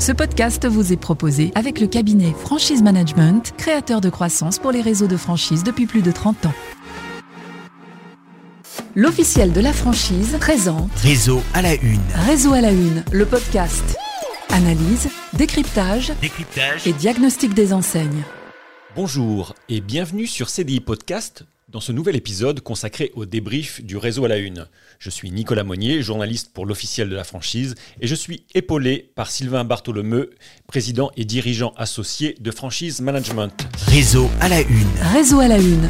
Ce podcast vous est proposé avec le cabinet Franchise Management, créateur de croissance pour les réseaux de franchise depuis plus de 30 ans. L'officiel de la franchise présente Réseau à la une. Réseau à la une, le podcast. Analyse, décryptage Décryptage. et diagnostic des enseignes. Bonjour et bienvenue sur CDI Podcast dans ce nouvel épisode consacré au débrief du réseau à la une. Je suis Nicolas Monnier, journaliste pour l'officiel de la franchise et je suis épaulé par Sylvain Bartholomeu, président et dirigeant associé de Franchise Management. Réseau à la une. Réseau à la une,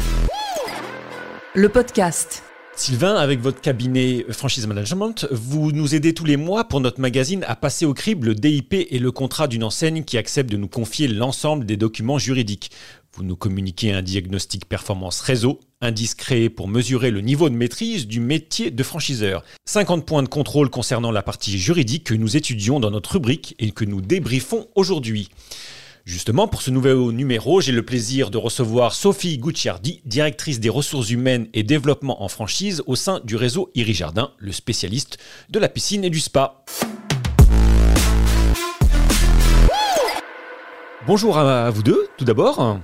le podcast. Sylvain, avec votre cabinet Franchise Management, vous nous aidez tous les mois pour notre magazine à passer au crible le DIP et le contrat d'une enseigne qui accepte de nous confier l'ensemble des documents juridiques. Vous nous communiquez un diagnostic performance réseau, indice créé pour mesurer le niveau de maîtrise du métier de franchiseur. 50 points de contrôle concernant la partie juridique que nous étudions dans notre rubrique et que nous débriefons aujourd'hui. Justement, pour ce nouvel numéro, j'ai le plaisir de recevoir Sophie Gucciardi, directrice des ressources humaines et développement en franchise au sein du réseau Iri Jardin, le spécialiste de la piscine et du spa. Bonjour à vous deux, tout d'abord.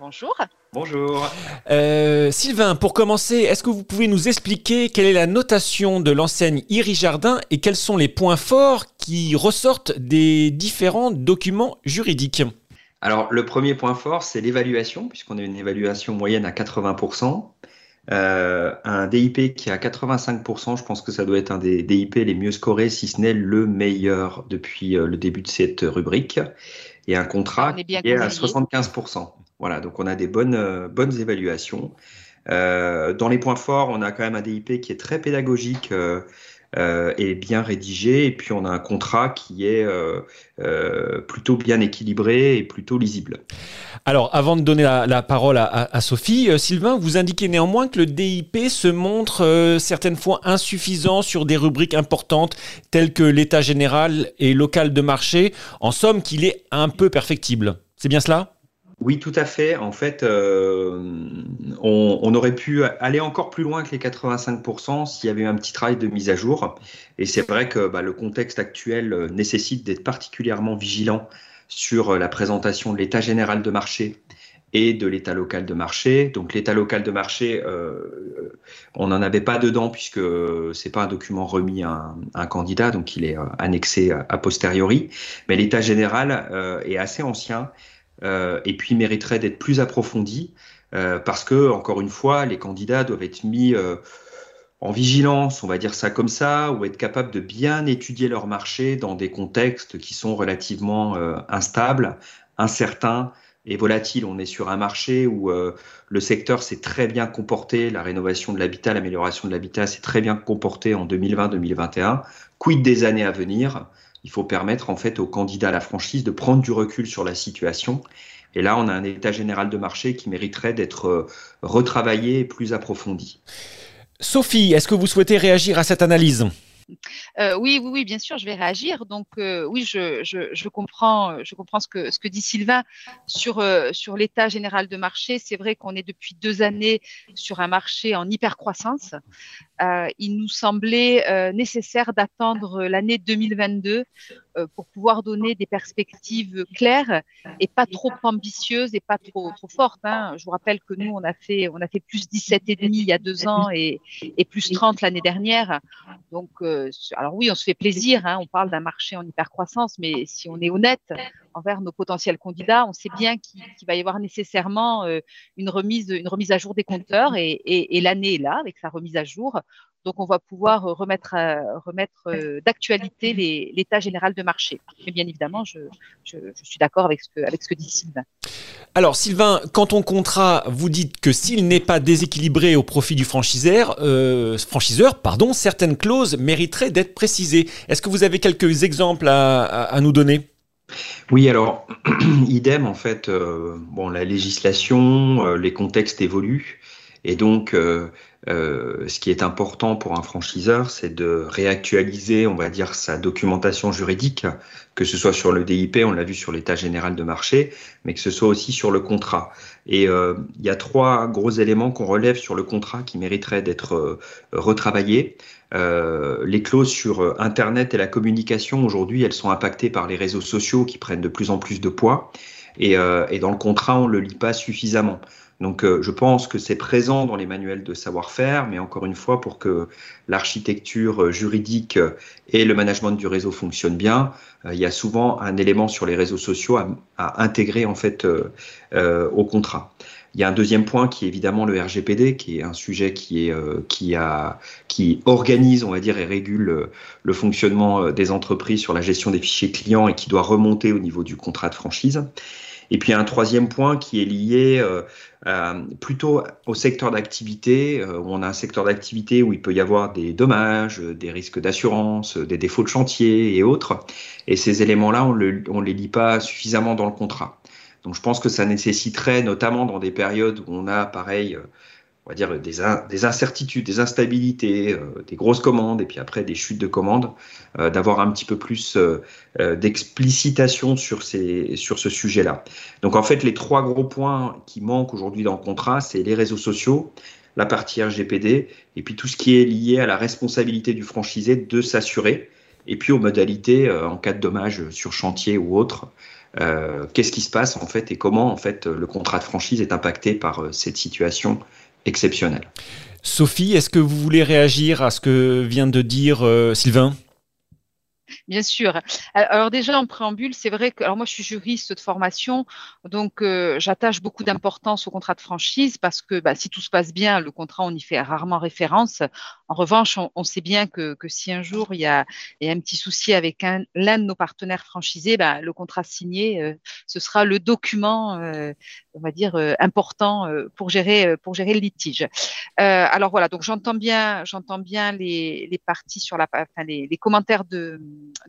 Bonjour. Bonjour. Euh, Sylvain, pour commencer, est-ce que vous pouvez nous expliquer quelle est la notation de l'enseigne Iri Jardin et quels sont les points forts qui ressortent des différents documents juridiques? Alors, le premier point fort, c'est l'évaluation, puisqu'on a une évaluation moyenne à 80%. Euh, un DIP qui est à 85%, je pense que ça doit être un des DIP les mieux scorés, si ce n'est le meilleur depuis euh, le début de cette rubrique. Et un contrat est qui est à conseillé. 75%. Voilà, donc on a des bonnes, euh, évaluations. Euh, dans les points forts, on a quand même un DIP qui est très pédagogique euh, euh, et bien rédigé. Et puis on a un contrat qui est euh, euh, plutôt bien équilibré et plutôt lisible. Alors, avant de donner la, parole à, Sophie, euh, Sylvain, vous indiquez néanmoins que le DIP se montre euh, certaines fois insuffisant sur des rubriques importantes telles que l'état général et local de marché. En somme, qu'il est un peu perfectible. C'est bien cela? Oui, tout à fait. En fait, euh, on, on aurait pu aller encore plus loin que les 85% s'il y avait eu un petit travail de mise à jour. Et c'est vrai que bah, le contexte actuel euh, nécessite d'être particulièrement vigilant sur euh, la présentation de l'état général de marché et de l'état local de marché. Donc l'état local de marché, euh, on n'en avait pas dedans puisque c'est pas un document remis à un, candidat, donc il est euh, annexé a posteriori. Mais l'état général est assez ancien et puis mériterait d'être plus approfondi euh, parce que, encore une fois, les candidats doivent être mis euh, en vigilance, on va dire ça comme ça, ou être capables de bien étudier leur marché dans des contextes qui sont relativement euh, instables, incertains et volatiles. On est sur un marché où euh, le secteur s'est très bien comporté, la rénovation de l'habitat, l'amélioration de l'habitat s'est très bien comporté en 2020-2021. Quid des années à venir? Il faut permettre en fait aux candidats à la franchise de prendre du recul sur la situation. Et là, on a un état général de marché qui mériterait d'être euh, retravaillé et plus approfondi. Sophie, est-ce que vous souhaitez réagir à cette analyse? Euh, oui, oui, oui, bien sûr, je vais réagir. Donc, euh, oui, je, je, je comprends, je comprends ce que, ce que dit Sylvain sur, euh, sur l'état général de marché. C'est vrai qu'on est depuis deux années sur un marché en hypercroissance. Euh, il nous semblait euh, nécessaire d'attendre l'année 2022 euh, pour pouvoir donner des perspectives claires et pas trop ambitieuses et pas trop, trop fortes. Hein. Je vous rappelle que nous, on a fait, on a fait plus 17,5 il y a deux ans et, plus 30 l'année dernière. Donc, alors oui, on se fait plaisir. Hein, on parle d'un marché en hypercroissance, mais si on est honnête envers nos potentiels candidats, on sait bien qu'il va y avoir nécessairement euh, une remise, une remise à jour des compteurs et, l'année est là avec sa remise à jour. Donc, on va pouvoir euh, remettre, euh, remettre d'actualité l'état général de marché. Mais bien évidemment, je, je, suis d'accord avec ce que, dit Sylvain. Alors, Sylvain, quand ton contrat, vous dites que s'il n'est pas déséquilibré au profit du franchiseur, franchiseur, pardon, certaines clauses mériteraient d'être précisées. Est-ce que vous avez quelques exemples à nous donner? Oui, alors, idem, en fait, euh, bon, la législation, euh, les contextes évoluent. Et donc, euh, ce qui est important pour un franchiseur, c'est de réactualiser, on va dire, sa documentation juridique, que ce soit sur le DIP, on l'a vu sur l'état général de marché, mais que ce soit aussi sur le contrat. Et euh, il y a trois gros éléments qu'on relève sur le contrat qui mériteraient d'être euh, retravaillés. Euh, les clauses sur Internet et la communication, aujourd'hui, elles sont impactées par les réseaux sociaux qui prennent de plus en plus de poids. Et, et dans le contrat, on ne le lit pas suffisamment. Donc euh, je pense que c'est présent dans les manuels de savoir-faire, mais encore une fois, pour que l'architecture euh, juridique euh, et le management du réseau fonctionnent bien, il y a souvent un élément sur les réseaux sociaux à, intégrer en fait au contrat. Il y a un deuxième point qui est évidemment le RGPD, qui est un sujet qui, est, qui, a, qui organise, on va dire, et régule le fonctionnement des entreprises sur la gestion des fichiers clients et qui doit remonter au niveau du contrat de franchise. Et puis un troisième point qui est lié euh, euh, plutôt au secteur d'activité, euh, où on a un secteur d'activité où il peut y avoir des dommages, des risques d'assurance, des défauts de chantier et autres. Et ces éléments-là, on ne les lit pas suffisamment dans le contrat. Donc je pense que ça nécessiterait, notamment dans des périodes où on a, pareil, on va dire des, des incertitudes, des instabilités, euh, des grosses commandes et puis après des chutes de commandes, euh, d'avoir un petit peu plus euh, d'explicitation sur, sur ce sujet-là. Donc en fait, les trois gros points qui manquent aujourd'hui dans le contrat, c'est les réseaux sociaux, la partie RGPD et puis tout ce qui est lié à la responsabilité du franchisé de s'assurer et puis aux modalités en cas de dommage sur chantier ou autre. Qu'est-ce qui se passe en fait et comment en fait le contrat de franchise est impacté par cette situation exceptionnel. Sophie, est-ce que vous voulez réagir à ce que vient de dire euh, Sylvain? Bien sûr. Alors déjà en préambule, c'est vrai que alors moi je suis juriste de formation, donc euh, j'attache beaucoup d'importance au contrat de franchise parce que bah, si tout se passe bien, le contrat on y fait rarement référence. En revanche, on, sait bien que, si un jour il y a, un petit souci avec l'un de nos partenaires franchisés, bah, le contrat signé, euh, ce sera le document, euh, on va dire important pour gérer pour gérer le litige. alors voilà, donc j'entends bien j'entends bien les, parties sur la, enfin les, commentaires de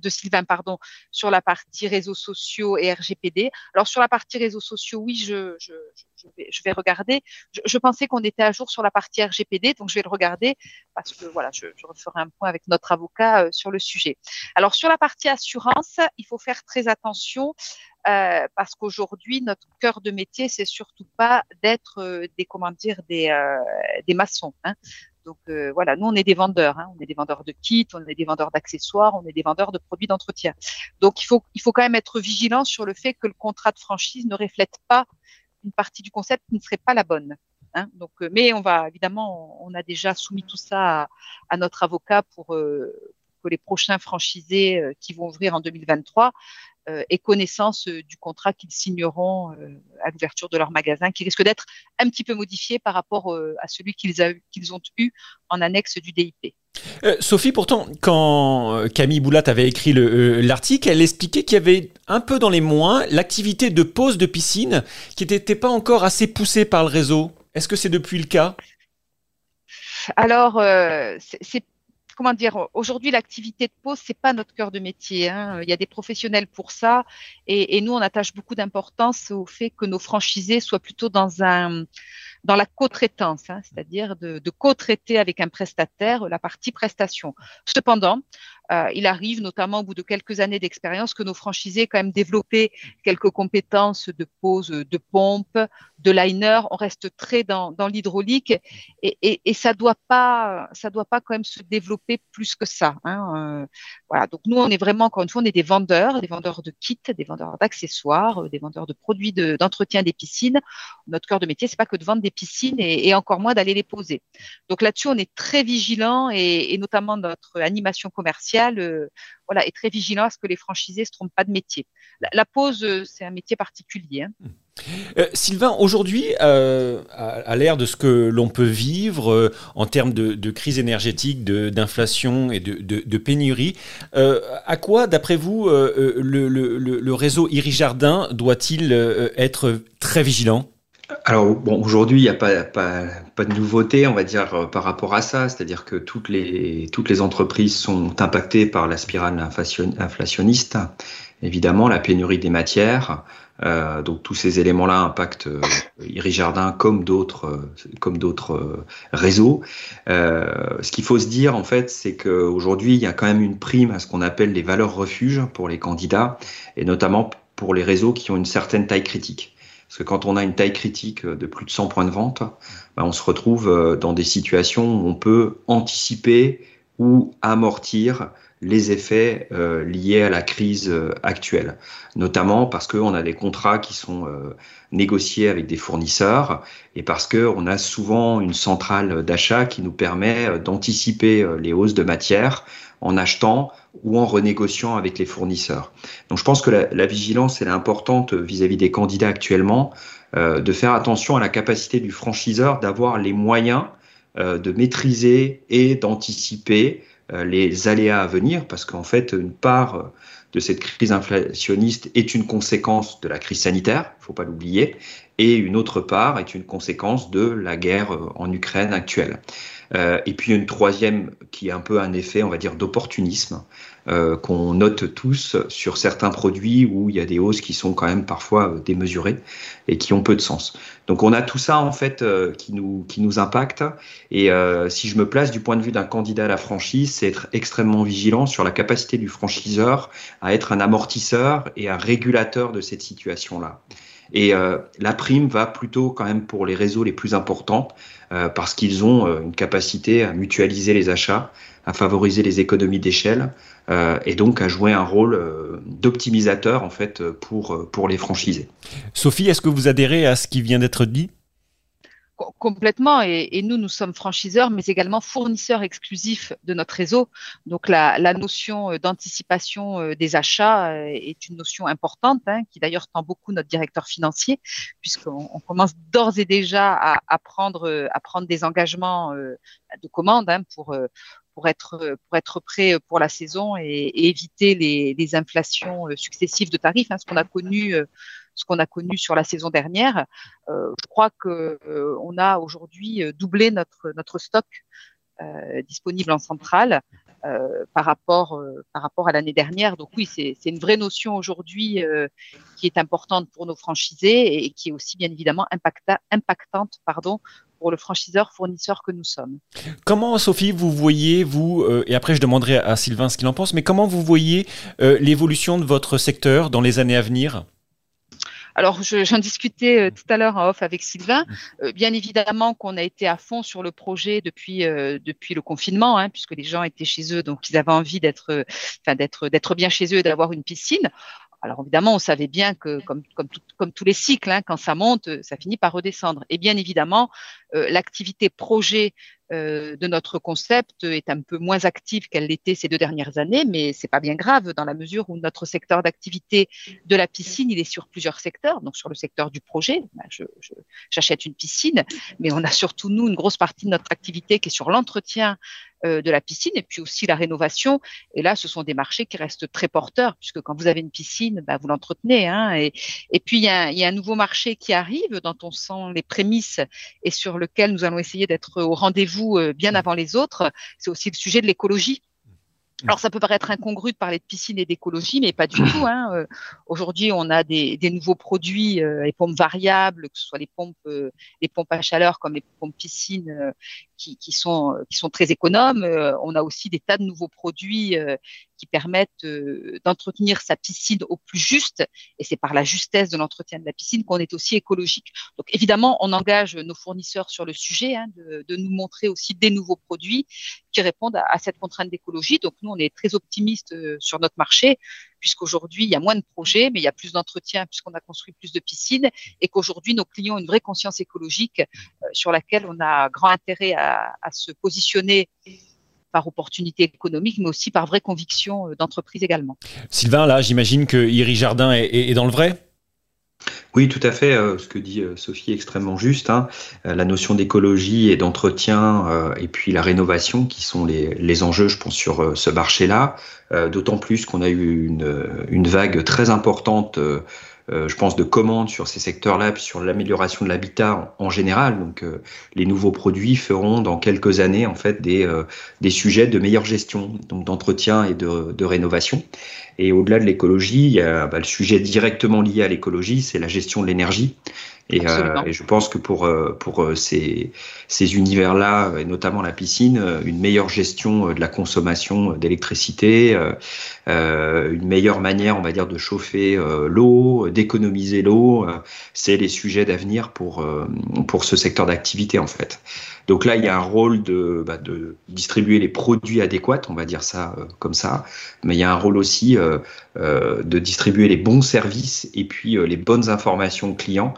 Sylvain, pardon, sur la partie réseaux sociaux et RGPD. Alors sur la partie réseaux sociaux, oui, je, vais, regarder. Je, pensais qu'on était à jour sur la partie RGPD, donc je vais le regarder voilà, je, referai un point avec notre avocat euh, sur le sujet. Alors sur la partie assurance, il faut faire très attention. Euh, parce qu'aujourd'hui, notre cœur de métier, c'est surtout pas d'être euh, des comment dire des, maçons. Hein. Donc voilà, nous on est des vendeurs, hein. on est des vendeurs de kits, on est des vendeurs d'accessoires, on est des vendeurs de produits d'entretien. Donc il faut quand même être vigilant sur le fait que le contrat de franchise ne reflète pas une partie du concept qui ne serait pas la bonne. Hein. Donc, euh, mais on va évidemment, on a déjà soumis tout ça à, notre avocat pour euh, que les prochains franchisés qui vont ouvrir en 2023 euh, et connaissance euh, du contrat qu'ils signeront euh, à l'ouverture de leur magasin, qui risque d'être un petit peu modifié par rapport à celui qu'ils ont eu en annexe du DIP. Sophie, pourtant, quand Camille Boulat avait écrit l'article, elle expliquait qu'il y avait un peu dans les moins l'activité de pose de piscine qui n'était pas encore assez poussée par le réseau. Est-ce que c'est depuis le cas? Alors, c'est comment dire, aujourd'hui, l'activité de pause, c'est pas notre cœur de métier. Hein. Il y a des professionnels pour ça, et nous, on attache beaucoup d'importance au fait que nos franchisés soient plutôt dans un dans la co-traitance, hein, c'est-à-dire de, co-traiter avec un prestataire la partie prestation. Cependant, euh, il arrive notamment au bout de quelques années d'expérience que nos franchisés quand même développé quelques compétences de pose de pompe, de liner. On reste très dans, l'hydraulique et, et, et, ça doit doit pas quand même se développer plus que ça. Hein. Euh, voilà. Donc nous, on est vraiment encore une fois, on est des vendeurs, des vendeurs de kits, des vendeurs d'accessoires, des vendeurs de produits d'entretien des piscines. Notre cœur de métier, c'est pas que de vendre des piscines et, encore moins d'aller les poser. Donc là-dessus, on est très vigilant et, notamment notre animation commerciale euh, est très vigilant à ce que les franchisés ne se trompent pas de métier. La, pause, euh, c'est un métier particulier. Hein. Euh, Sylvain, aujourd'hui, à, l'ère de ce que l'on peut vivre en termes de, crise énergétique, d'inflation et de, pénurie, à quoi, d'après vous, le, réseau Iri Jardin doit-il être très vigilant? Alors bon, aujourd'hui, il n'y a pas, de nouveauté, on va dire, euh, par rapport à ça. C'est-à-dire que toutes les, entreprises sont impactées par la spirale inflationniste. évidemment la pénurie des matières. Euh, donc tous ces éléments-là impactent euh, Jardin comme d'autres euh, comme d'autres réseaux. ce qu'il faut se dire en fait, c'est qu'aujourd'hui il y a quand même une prime à ce qu'on appelle les valeurs refuges pour les candidats et notamment pour les réseaux qui ont une certaine taille critique. Parce que quand on a une taille critique de plus de 100 points de vente, ben on se retrouve dans des situations où on peut anticiper ou amortir les effets euh, liés à la crise euh, actuelle, notamment parce qu'on a des contrats qui sont euh, négociés avec des fournisseurs et parce qu'on a souvent une centrale d'achat qui nous permet d'anticiper les hausses de matière en achetant ou en renégociant avec les fournisseurs. Donc je pense que la, la vigilance est importante vis-à-vis des candidats actuellement, de faire attention à la capacité du franchiseur d'avoir les moyens de maîtriser et d'anticiper euh, les aléas à venir, parce qu'en fait, une part de cette crise inflationniste est une conséquence de la crise sanitaire, il ne faut pas l'oublier, et une autre part est une conséquence de la guerre euh, en Ukraine actuelle. Euh, et puis une troisième qui est un peu un effet, on va dire, d'opportunisme euh, qu'on note tous sur certains produits où il y a des hausses qui sont quand même parfois démesurées et qui ont peu de sens. Donc on a tout ça en fait qui nous qui nous impacte. Et si je me place du point de vue d'un candidat à la franchise, c'est être extrêmement vigilant sur la capacité du franchiseur à être un amortisseur et un régulateur de cette situation là. Et euh, la prime va plutôt quand même pour les réseaux les plus importants euh, parce qu'ils ont euh, une capacité à mutualiser les achats, à favoriser les économies d'échelle et donc à jouer un rôle d'optimisateur en fait pour, pour les franchisés. Sophie, est-ce que vous adhérez à ce qui vient d'être dit? Complètement. Et, nous, nous sommes franchiseurs, mais également fournisseurs exclusifs de notre réseau. Donc, la, notion euh, d'anticipation euh, des achats euh, est une notion importante, hein, qui d'ailleurs tend beaucoup notre directeur financier, puisqu'on commence d'ores et déjà à, prendre, à prendre des engagements de commande hein, pour être pour prêt pour la saison et, éviter les, inflations successives de tarifs, hein, ce qu'on a connu ce qu'on a connu sur la saison dernière. Euh, je crois que euh, on a aujourd'hui euh, doublé notre stock disponible en centrale par rapport par rapport à l'année dernière. Donc oui, c'est une vraie notion aujourd'hui qui est importante pour nos franchisés et, qui est aussi bien évidemment impacta, impactante pardon pour le franchiseur fournisseur que nous sommes. Comment, Sophie, vous voyez, vous, et après je demanderai à Sylvain ce qu'il en pense, mais comment vous voyez l'évolution de votre secteur dans les années à venir? Alors, j'en discutais euh, tout à l'heure en off avec Sylvain. Euh, bien évidemment qu'on a été à fond sur le projet depuis euh, depuis le confinement, hein, puisque les gens étaient chez eux, donc ils avaient envie d'être, enfin d'être d'être bien chez eux et d'avoir une piscine. Alors évidemment, on savait bien que, comme, comme, comme tous les cycles, hein, quand ça monte, ça finit par redescendre. Et bien évidemment, l'activité projet euh, de notre concept est un peu moins active qu'elle l'était ces deux dernières années, mais c'est pas bien grave dans la mesure où notre secteur d'activité de la piscine, il est sur plusieurs secteurs. Donc sur le secteur du projet, ben, j'achète une piscine, mais on a surtout nous une grosse partie de notre activité qui est sur l'entretien euh, de la piscine et puis aussi la rénovation. Et là, ce sont des marchés qui restent très porteurs puisque quand vous avez une piscine, ben, vous l'entretenez. Hein, et, et puis il y, a, il y a un nouveau marché qui arrive dont on sent les prémices et sur lequel nous allons essayer d'être au rendez-vous euh, bien avant les autres, c'est aussi le sujet de l'écologie. Alors ça peut paraître incongru de parler de piscine et d'écologie, mais pas du tout. Hein. Euh, aujourd'hui, on a des, nouveaux produits, euh, les pompes variables, que ce soit les pompes, les pompes à chaleur comme les pompes piscine, qui, qui, sont qui sont très économes. on a aussi des tas de nouveaux produits qui permettent euh, d'entretenir sa piscine au plus juste. Et c'est par la justesse de l'entretien de la piscine qu'on est aussi écologique. Donc évidemment, on engage nos fournisseurs sur le sujet hein, de, de, nous montrer aussi des nouveaux produits qui répondent à, cette contrainte d'écologie. Donc nous, on est très optimistes euh, sur notre marché puisqu'aujourd'hui, il y a moins de projets, mais il y a plus d'entretien puisqu'on a construit plus de piscines et qu'aujourd'hui, nos clients ont une vraie conscience écologique euh, sur laquelle on a grand intérêt à se positionner par opportunité économique, mais aussi par vraie conviction euh, d'entreprise également. Sylvain, là, j'imagine que Iri Jardin est, dans le vrai? Oui, tout à fait. Euh, ce que dit euh, Sophie est extrêmement juste. Hein. La notion d'écologie et d'entretien, et puis la rénovation, qui sont les, enjeux, je pense, sur ce marché-là. D'autant plus qu'on a eu une, une, vague très importante je pense, de commandes sur ces secteurs-là, puis sur l'amélioration de l'habitat en, général. Donc, les nouveaux produits feront dans quelques années, en fait, des, des sujets de meilleure gestion, donc d'entretien et de, de rénovation. Et au-delà de l'écologie, il y a bah, le sujet directement lié à l'écologie, c'est la gestion de l'énergie. Et, euh, et, je pense que pour, euh, pour euh, ces, ces univers-là, et notamment la piscine, une meilleure gestion de la consommation d'électricité, euh, une meilleure manière, on va dire, de chauffer l'eau, d'économiser l'eau, c'est les sujets d'avenir pour, pour ce secteur d'activité, en fait. Donc là, il y a un rôle de, bah, de distribuer les produits adéquats, on va dire ça comme ça, mais il y a un rôle aussi de distribuer les bons services et puis les bonnes informations clients euh,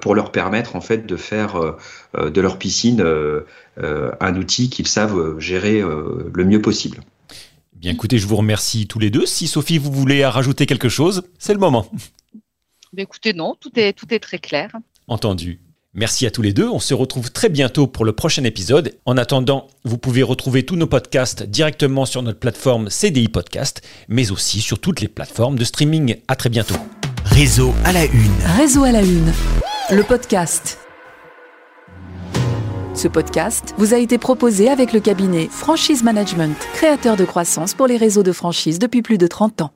pour leur permettre en fait de faire euh, euh, de leur piscine un outil qu'ils savent gérer le mieux possible. Bien écoutez, je vous remercie tous les deux. Si Sophie, vous voulez rajouter quelque chose, c'est le moment. écoutez, non, tout est, tout est très clair. Entendu. Merci à tous les deux. On se retrouve très bientôt pour le prochain épisode. En attendant, vous pouvez retrouver tous nos podcasts directement sur notre plateforme CDI Podcast, mais aussi sur toutes les plateformes de streaming. À très bientôt. Réseau à la une. Réseau à la une. Le podcast. Ce podcast vous a été proposé avec le cabinet Franchise Management, créateur de croissance pour les réseaux de franchise depuis plus de 30 ans.